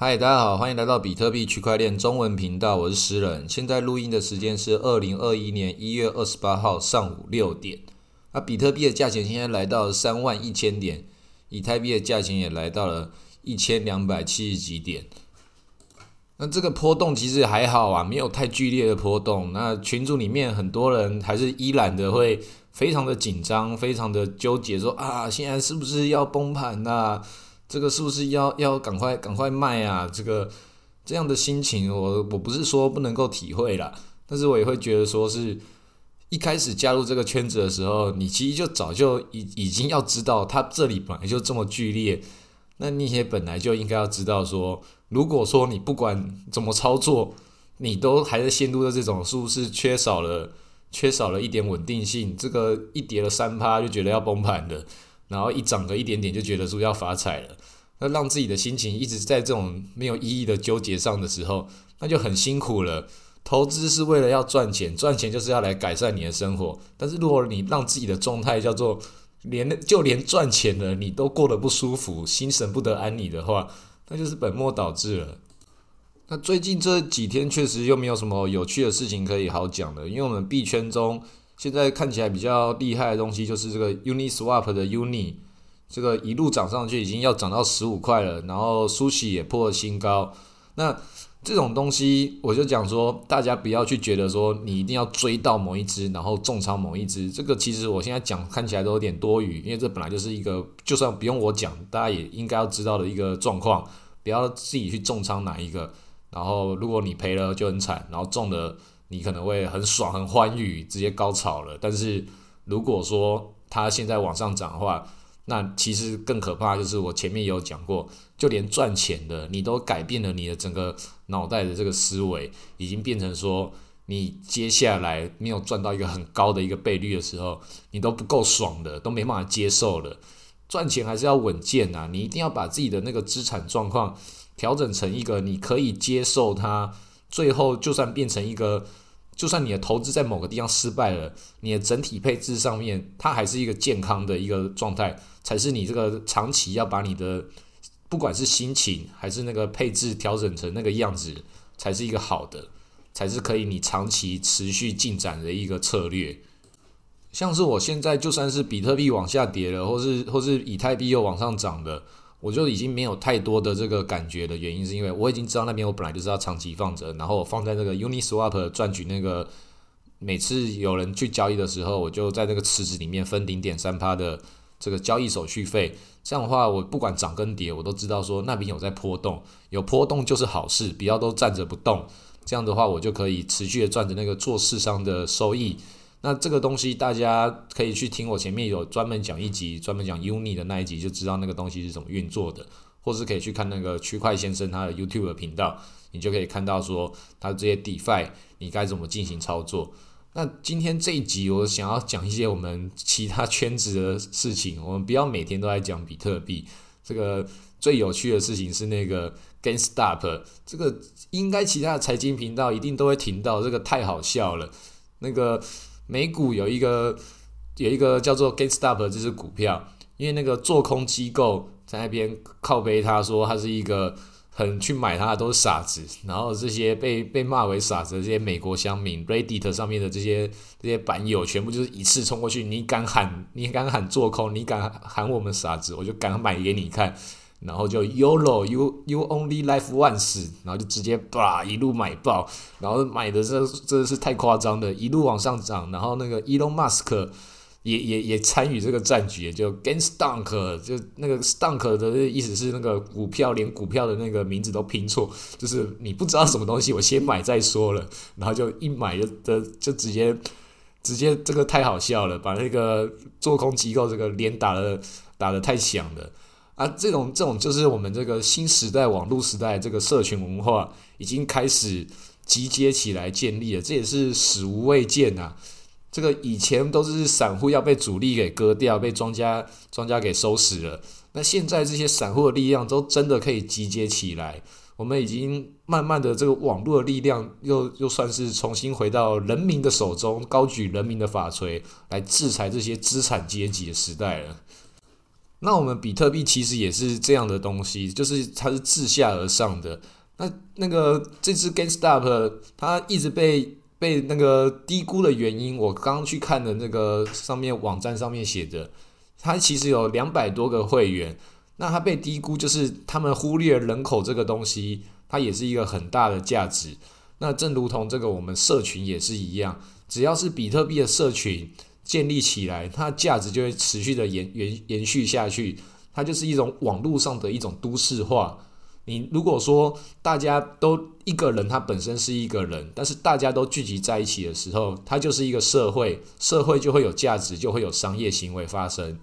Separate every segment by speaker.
Speaker 1: 嗨，大家好，欢迎来到比特币区块链中文频道，我是诗人。现在录音的时间是二零二一年一月二十八号上午六点。那比特币的价钱现在来到三万一千点，以太币的价钱也来到了一千两百七十几点。那这个波动其实还好啊，没有太剧烈的波动。那群组里面很多人还是依然的会非常的紧张，非常的纠结，说啊，现在是不是要崩盘呐？这个是不是要要赶快赶快卖啊？这个这样的心情，我我不是说不能够体会啦，但是我也会觉得说是一开始加入这个圈子的时候，你其实就早就已已经要知道，它这里本来就这么剧烈，那你也本来就应该要知道说，如果说你不管怎么操作，你都还在陷入的这种，是不是缺少了缺少了一点稳定性？这个一跌了三趴就觉得要崩盘的。然后一涨个一点点就觉得说要发财了，那让自己的心情一直在这种没有意义的纠结上的时候，那就很辛苦了。投资是为了要赚钱，赚钱就是要来改善你的生活。但是如果你让自己的状态叫做连就连赚钱了你都过得不舒服，心神不得安宁的话，那就是本末倒置了。那最近这几天确实又没有什么有趣的事情可以好讲的，因为我们币圈中。现在看起来比较厉害的东西就是这个 Uniswap 的 Uni，这个一路涨上去已经要涨到十五块了，然后 Sushi 也破了新高。那这种东西我就讲说，大家不要去觉得说你一定要追到某一只，然后重仓某一只。这个其实我现在讲看起来都有点多余，因为这本来就是一个就算不用我讲，大家也应该要知道的一个状况。不要自己去重仓哪一个，然后如果你赔了就很惨，然后中了。你可能会很爽、很欢愉，直接高潮了。但是如果说它现在往上涨的话，那其实更可怕就是我前面也有讲过，就连赚钱的你都改变了你的整个脑袋的这个思维，已经变成说你接下来没有赚到一个很高的一个倍率的时候，你都不够爽的，都没办法接受了。赚钱还是要稳健啊，你一定要把自己的那个资产状况调整成一个你可以接受它。最后，就算变成一个，就算你的投资在某个地方失败了，你的整体配置上面，它还是一个健康的一个状态，才是你这个长期要把你的，不管是心情还是那个配置调整成那个样子，才是一个好的，才是可以你长期持续进展的一个策略。像是我现在，就算是比特币往下跌了，或是或是以太币又往上涨的。我就已经没有太多的这个感觉的原因，是因为我已经知道那边我本来就是要长期放着，然后我放在那个 Uniswap 赚取那个每次有人去交易的时候，我就在那个池子里面分零点三趴的这个交易手续费。这样的话，我不管涨跟跌，我都知道说那边有在波动，有波动就是好事，不要都站着不动。这样的话，我就可以持续的赚着那个做市商的收益。那这个东西大家可以去听我前面有专门讲一集，专门讲 Uni 的那一集，就知道那个东西是怎么运作的，或是可以去看那个区块先生他的 YouTube 频道，你就可以看到说他这些 DeFi 你该怎么进行操作。那今天这一集我想要讲一些我们其他圈子的事情，我们不要每天都在讲比特币。这个最有趣的事情是那个 GameStop，这个应该其他的财经频道一定都会听到，这个太好笑了，那个。美股有一个有一个叫做 GameStop 这只股票，因为那个做空机构在那边靠背，他说他是一个很去买它的都是傻子，然后这些被被骂为傻子的这些美国乡民，Reddit 上面的这些这些版友，全部就是一次冲过去，你敢喊你敢喊做空，你敢喊我们傻子，我就敢买给你看。然后就 YOLO you you only live once，然后就直接吧一路买爆，然后买的这真的是太夸张的，一路往上涨，然后那个 Elon Musk 也也也参与这个战局，就 Gain Stunk，就那个 Stunk 的意思是那个股票连股票的那个名字都拼错，就是你不知道什么东西，我先买再说了，然后就一买就的就直接直接这个太好笑了，把那个做空机构这个连打的打的太响了。啊，这种这种就是我们这个新时代网络时代这个社群文化已经开始集结起来建立了，这也是史无未见呐。这个以前都是散户要被主力给割掉，被庄家庄家给收拾了。那现在这些散户的力量都真的可以集结起来，我们已经慢慢的这个网络的力量又又算是重新回到人民的手中，高举人民的法锤来制裁这些资产阶级的时代了。那我们比特币其实也是这样的东西，就是它是自下而上的。那那个这只 GameStop 它一直被被那个低估的原因，我刚刚去看的那个上面网站上面写的，它其实有两百多个会员。那它被低估，就是他们忽略人口这个东西，它也是一个很大的价值。那正如同这个我们社群也是一样，只要是比特币的社群建立起来，它的价值就会持续的延延延续下去。它就是一种网络上的一种都市化。你如果说大家都一个人，他本身是一个人，但是大家都聚集在一起的时候，它就是一个社会，社会就会有价值，就会有商业行为发生。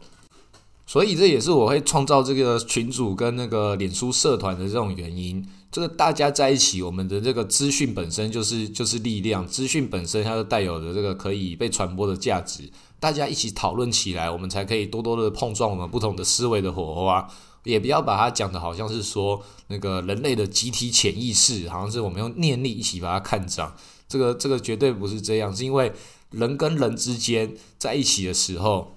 Speaker 1: 所以这也是我会创造这个群组跟那个脸书社团的这种原因。这个大家在一起，我们的这个资讯本身就是就是力量，资讯本身它就带有的这个可以被传播的价值。大家一起讨论起来，我们才可以多多的碰撞我们不同的思维的火花。也不要把它讲的好像是说那个人类的集体潜意识，好像是我们用念力一起把它看涨。这个这个绝对不是这样，是因为人跟人之间在一起的时候。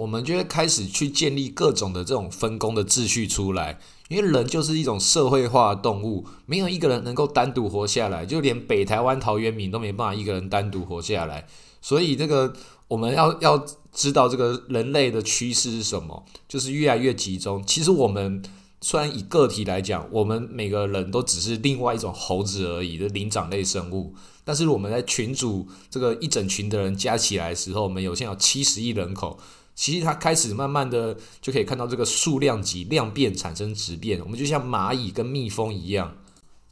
Speaker 1: 我们就会开始去建立各种的这种分工的秩序出来，因为人就是一种社会化动物，没有一个人能够单独活下来，就连北台湾陶渊明都没办法一个人单独活下来。所以这个我们要要知道这个人类的趋势是什么，就是越来越集中。其实我们虽然以个体来讲，我们每个人都只是另外一种猴子而已的灵长类生物，但是我们在群组这个一整群的人加起来的时候，我们有现有七十亿人口。其实它开始慢慢的就可以看到这个数量级量变产生质变，我们就像蚂蚁跟蜜蜂一样，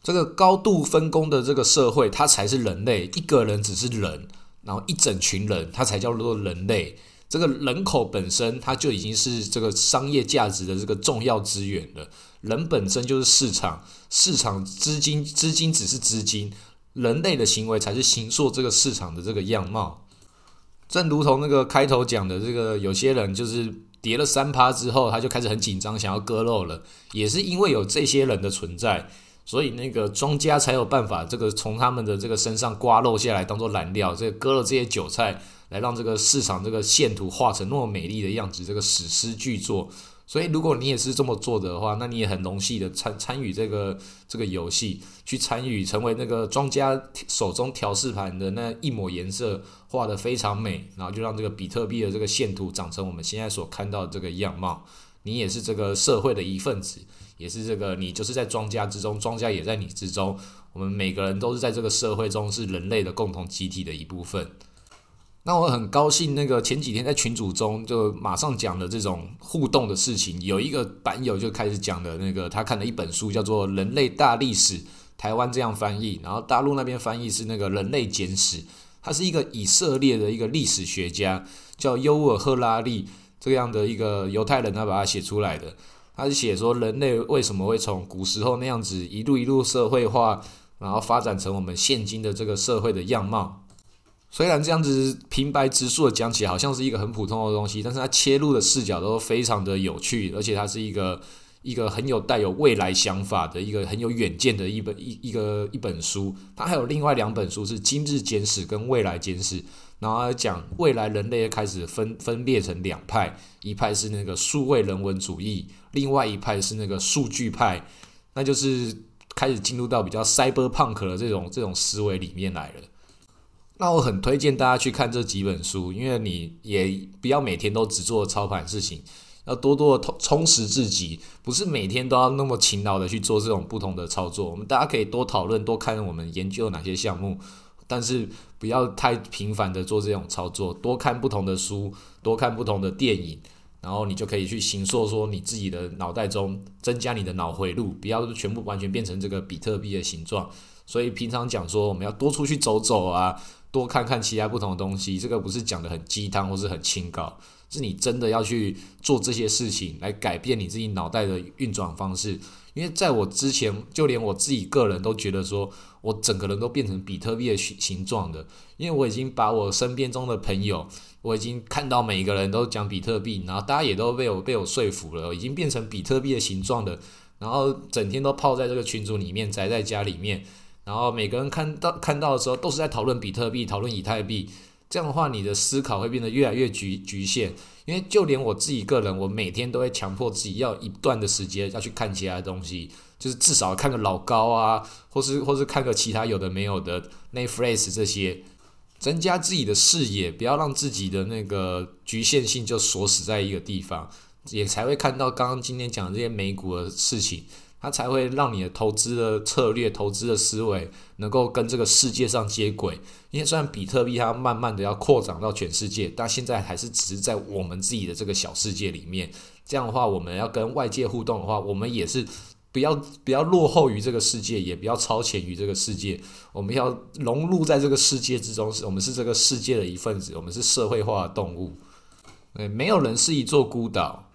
Speaker 1: 这个高度分工的这个社会，它才是人类。一个人只是人，然后一整群人，它才叫做人类。这个人口本身，它就已经是这个商业价值的这个重要资源了。人本身就是市场，市场资金，资金只是资金，人类的行为才是形塑这个市场的这个样貌。正如同那个开头讲的，这个有些人就是跌了三趴之后，他就开始很紧张，想要割肉了。也是因为有这些人的存在，所以那个庄家才有办法，这个从他们的这个身上刮肉下来，当做燃料，这割了这些韭菜，来让这个市场这个线图画成那么美丽的样子，这个史诗巨作。所以，如果你也是这么做的话，那你也很荣幸的参参与这个这个游戏，去参与成为那个庄家手中调试盘的那一抹颜色画的非常美，然后就让这个比特币的这个线图长成我们现在所看到的这个样貌。你也是这个社会的一份子，也是这个你就是在庄家之中，庄家也在你之中，我们每个人都是在这个社会中是人类的共同集体的一部分。那我很高兴，那个前几天在群组中就马上讲的这种互动的事情，有一个版友就开始讲的那个他看了一本书，叫做《人类大历史》，台湾这样翻译，然后大陆那边翻译是那个《人类简史》，他是一个以色列的一个历史学家，叫尤尔赫拉利这样的一个犹太人，他把它写出来的，他是写说人类为什么会从古时候那样子一路一路社会化，然后发展成我们现今的这个社会的样貌。虽然这样子平白直述的讲起来好像是一个很普通的东西，但是它切入的视角都非常的有趣，而且它是一个一个很有带有未来想法的一个很有远见的一本一一个一本书。它还有另外两本书是《今日简史》跟《未来简史》，然后讲未来人类开始分分裂成两派，一派是那个数位人文主义，另外一派是那个数据派，那就是开始进入到比较 cyberpunk 的这种这种思维里面来了。那我很推荐大家去看这几本书，因为你也不要每天都只做操盘事情，要多多的充充实自己，不是每天都要那么勤劳的去做这种不同的操作。我们大家可以多讨论，多看我们研究哪些项目，但是不要太频繁的做这种操作，多看不同的书，多看不同的电影，然后你就可以去形塑说你自己的脑袋中增加你的脑回路，不要全部完全变成这个比特币的形状。所以平常讲说我们要多出去走走啊。多看看其他不同的东西，这个不是讲的很鸡汤或是很清高，是你真的要去做这些事情来改变你自己脑袋的运转方式。因为在我之前，就连我自己个人都觉得说，我整个人都变成比特币的形形状的。因为我已经把我身边中的朋友，我已经看到每一个人都讲比特币，然后大家也都被我被我说服了，已经变成比特币的形状的，然后整天都泡在这个群组里面，宅在家里面。然后每个人看到看到的时候，都是在讨论比特币、讨论以太币。这样的话，你的思考会变得越来越局局限。因为就连我自己个人，我每天都会强迫自己要一段的时间要去看其他东西，就是至少看个老高啊，或是或是看个其他有的没有的 Netflix 这些，增加自己的视野，不要让自己的那个局限性就锁死在一个地方，也才会看到刚刚今天讲这些美股的事情。它才会让你的投资的策略、投资的思维能够跟这个世界上接轨。因为虽然比特币它慢慢的要扩展到全世界，但现在还是只是在我们自己的这个小世界里面。这样的话，我们要跟外界互动的话，我们也是不要不要落后于这个世界，也不要超前于这个世界。我们要融入在这个世界之中，是我们是这个世界的一份子，我们是社会化的动物。对，没有人是一座孤岛。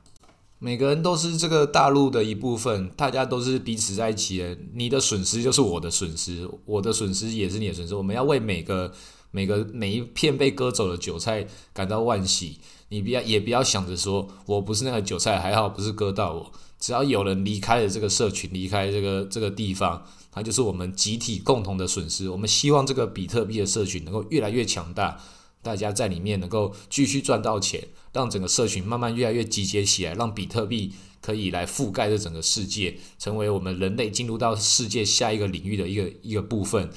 Speaker 1: 每个人都是这个大陆的一部分，大家都是彼此在一起的。你的损失就是我的损失，我的损失也是你的损失。我们要为每个每个每一片被割走的韭菜感到惋惜。你不要也不要想着说我不是那个韭菜，还好不是割到我。只要有人离开了这个社群，离开这个这个地方，它就是我们集体共同的损失。我们希望这个比特币的社群能够越来越强大。大家在里面能够继续赚到钱，让整个社群慢慢越来越集结起来，让比特币可以来覆盖这整个世界，成为我们人类进入到世界下一个领域的一个一个部分。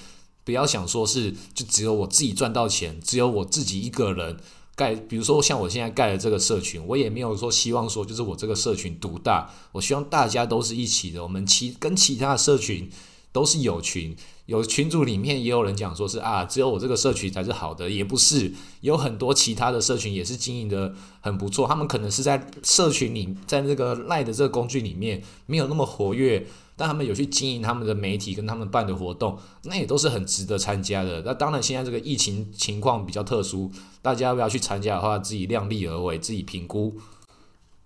Speaker 1: 不要想说是就只有我自己赚到钱，只有我自己一个人盖。比如说像我现在盖的这个社群，我也没有说希望说就是我这个社群独大，我希望大家都是一起的。我们其跟其他的社群都是有群。有群组里面也有人讲说是啊，只有我这个社群才是好的，也不是，有很多其他的社群也是经营的很不错。他们可能是在社群里，在那个赖的这个工具里面没有那么活跃，但他们有去经营他们的媒体跟他们办的活动，那也都是很值得参加的。那当然，现在这个疫情情况比较特殊，大家要不要去参加的话，自己量力而为，自己评估。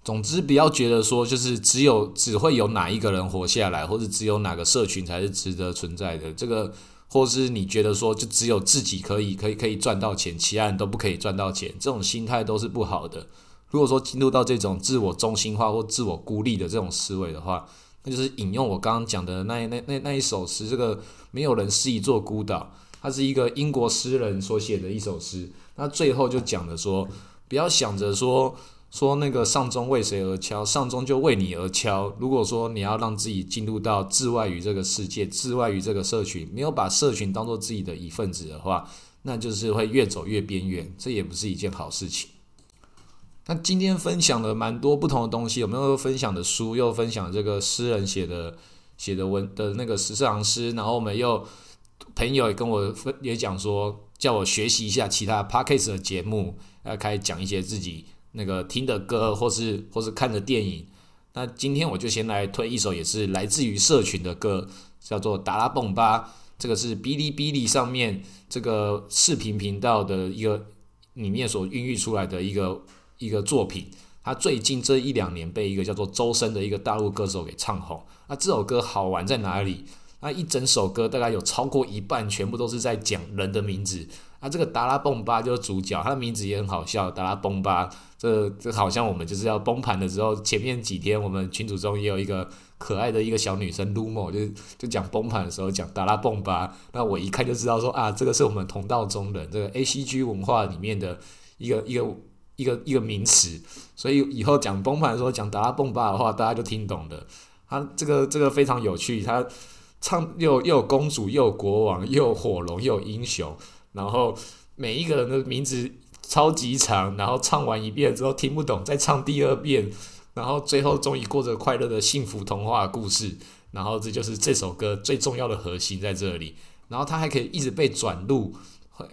Speaker 1: 总之，不要觉得说就是只有只会有哪一个人活下来，或者只有哪个社群才是值得存在的。这个，或是你觉得说就只有自己可以可以可以赚到钱，其他人都不可以赚到钱，这种心态都是不好的。如果说进入到这种自我中心化或自我孤立的这种思维的话，那就是引用我刚刚讲的那那那那一首诗，这个没有人是一座孤岛，它是一个英国诗人所写的一首诗。那最后就讲的说，不要想着说。说那个上钟为谁而敲？上钟就为你而敲。如果说你要让自己进入到置外于这个世界、置外于这个社群，没有把社群当做自己的一份子的话，那就是会越走越边缘，这也不是一件好事情。那今天分享了蛮多不同的东西，有没有分享的书？又分享这个诗人写的写的文的那个十四行诗，然后我们又朋友也跟我分也讲说，叫我学习一下其他 podcast 的节目，要开始讲一些自己。那个听的歌，或是或是看的电影，那今天我就先来推一首，也是来自于社群的歌，叫做《达拉蹦巴》。这个是哔哩哔哩上面这个视频频道的一个里面所孕育出来的一个一个作品。他最近这一两年被一个叫做周深的一个大陆歌手给唱红。那这首歌好玩在哪里？那一整首歌大概有超过一半全部都是在讲人的名字。啊，这个达拉崩巴就是主角，他的名字也很好笑，达拉崩巴。这这好像我们就是要崩盘的时候，前面几天我们群组中也有一个可爱的一个小女生 Lumo，就就讲崩盘的时候讲达拉崩巴。那我一看就知道说啊，这个是我们同道中人，这个 A C G 文化里面的一个一个一个一个名词。所以以后讲崩盘的时候讲达拉崩巴的话，大家就听懂的。他这个这个非常有趣，他唱又又有公主，又有国王，又火龙，又有英雄。然后每一个人的名字超级长，然后唱完一遍之后听不懂，再唱第二遍，然后最后终于过着快乐的幸福童话故事。然后这就是这首歌最重要的核心在这里。然后它还可以一直被转录，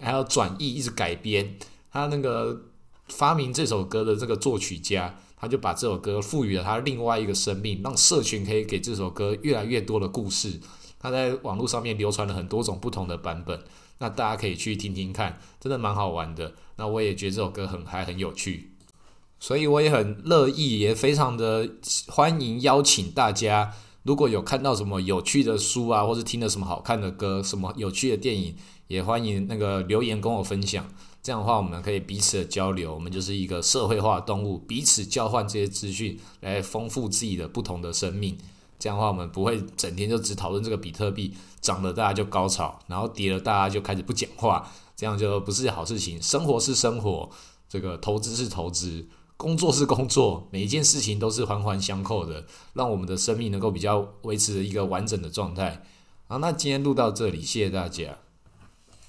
Speaker 1: 还要转译，一直改编。他那个发明这首歌的这个作曲家，他就把这首歌赋予了他另外一个生命，让社群可以给这首歌越来越多的故事。它在网络上面流传了很多种不同的版本。那大家可以去听听看，真的蛮好玩的。那我也觉得这首歌很嗨，很有趣，所以我也很乐意，也非常的欢迎邀请大家。如果有看到什么有趣的书啊，或是听了什么好看的歌，什么有趣的电影，也欢迎那个留言跟我分享。这样的话，我们可以彼此的交流，我们就是一个社会化的动物，彼此交换这些资讯，来丰富自己的不同的生命。这样的话，我们不会整天就只讨论这个比特币涨了，大家就高潮；然后跌了，大家就开始不讲话。这样就不是好事情。生活是生活，这个投资是投资，工作是工作，每一件事情都是环环相扣的，让我们的生命能够比较维持一个完整的状态。好，那今天录到这里，谢谢大家。